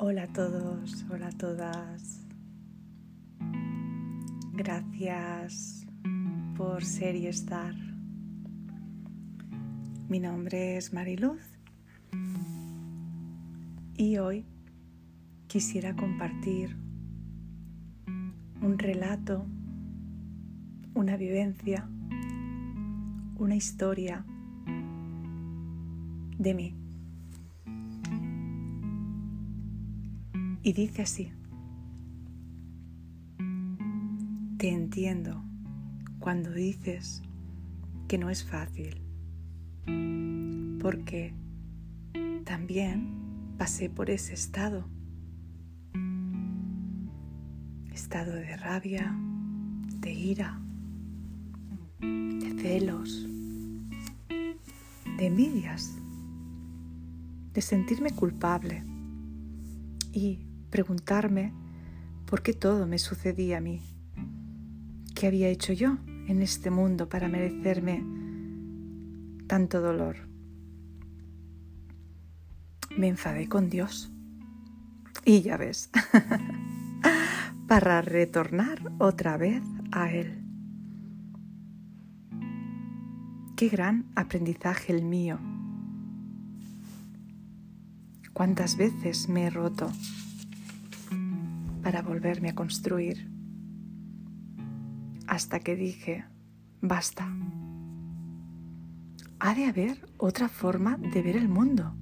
Hola a todos, hola a todas. Gracias por ser y estar. Mi nombre es Mariluz y hoy quisiera compartir un relato, una vivencia, una historia de mí. Y dice así, te entiendo cuando dices que no es fácil, porque también pasé por ese estado, estado de rabia, de ira, de celos, de envidias, de sentirme culpable y preguntarme por qué todo me sucedía a mí. ¿Qué había hecho yo en este mundo para merecerme tanto dolor? Me enfadé con Dios. Y ya ves, para retornar otra vez a Él. Qué gran aprendizaje el mío. Cuántas veces me he roto para volverme a construir. Hasta que dije, basta. Ha de haber otra forma de ver el mundo.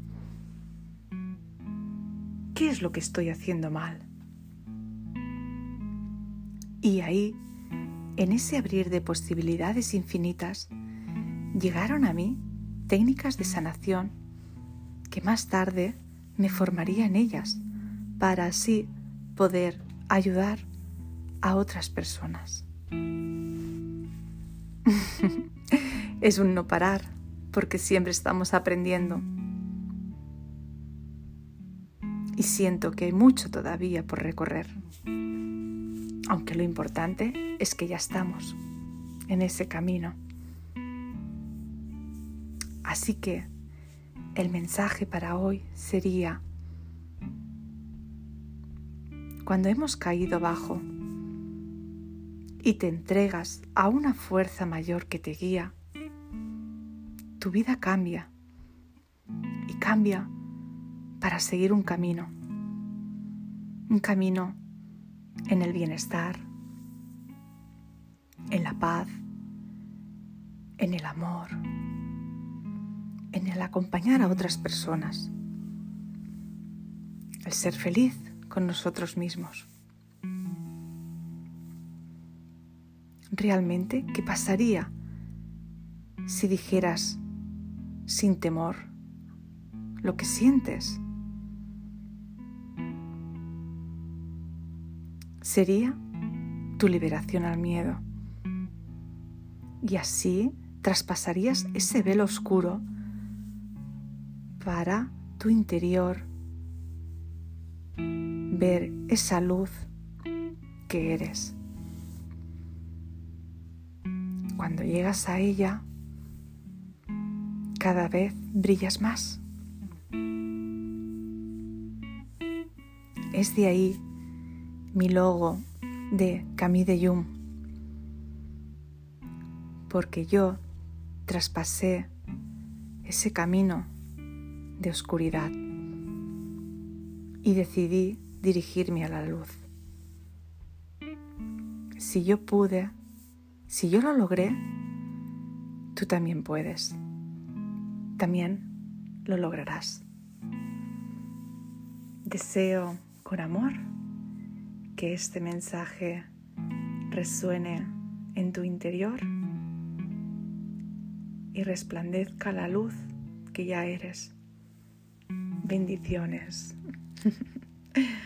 ¿Qué es lo que estoy haciendo mal? Y ahí, en ese abrir de posibilidades infinitas, llegaron a mí técnicas de sanación que más tarde me formaría en ellas para así poder ayudar a otras personas. es un no parar, porque siempre estamos aprendiendo. Y siento que hay mucho todavía por recorrer. Aunque lo importante es que ya estamos en ese camino. Así que el mensaje para hoy sería, cuando hemos caído abajo y te entregas a una fuerza mayor que te guía, tu vida cambia y cambia para seguir un camino, un camino en el bienestar, en la paz, en el amor, en el acompañar a otras personas, el ser feliz con nosotros mismos. ¿Realmente qué pasaría si dijeras sin temor lo que sientes? Sería tu liberación al miedo. Y así traspasarías ese velo oscuro para tu interior ver esa luz que eres. Cuando llegas a ella, cada vez brillas más. Es de ahí mi logo de Camille de Yum, porque yo traspasé ese camino de oscuridad y decidí dirigirme a la luz. Si yo pude, si yo lo logré, tú también puedes. También lo lograrás. Deseo con amor que este mensaje resuene en tu interior y resplandezca la luz que ya eres. Bendiciones.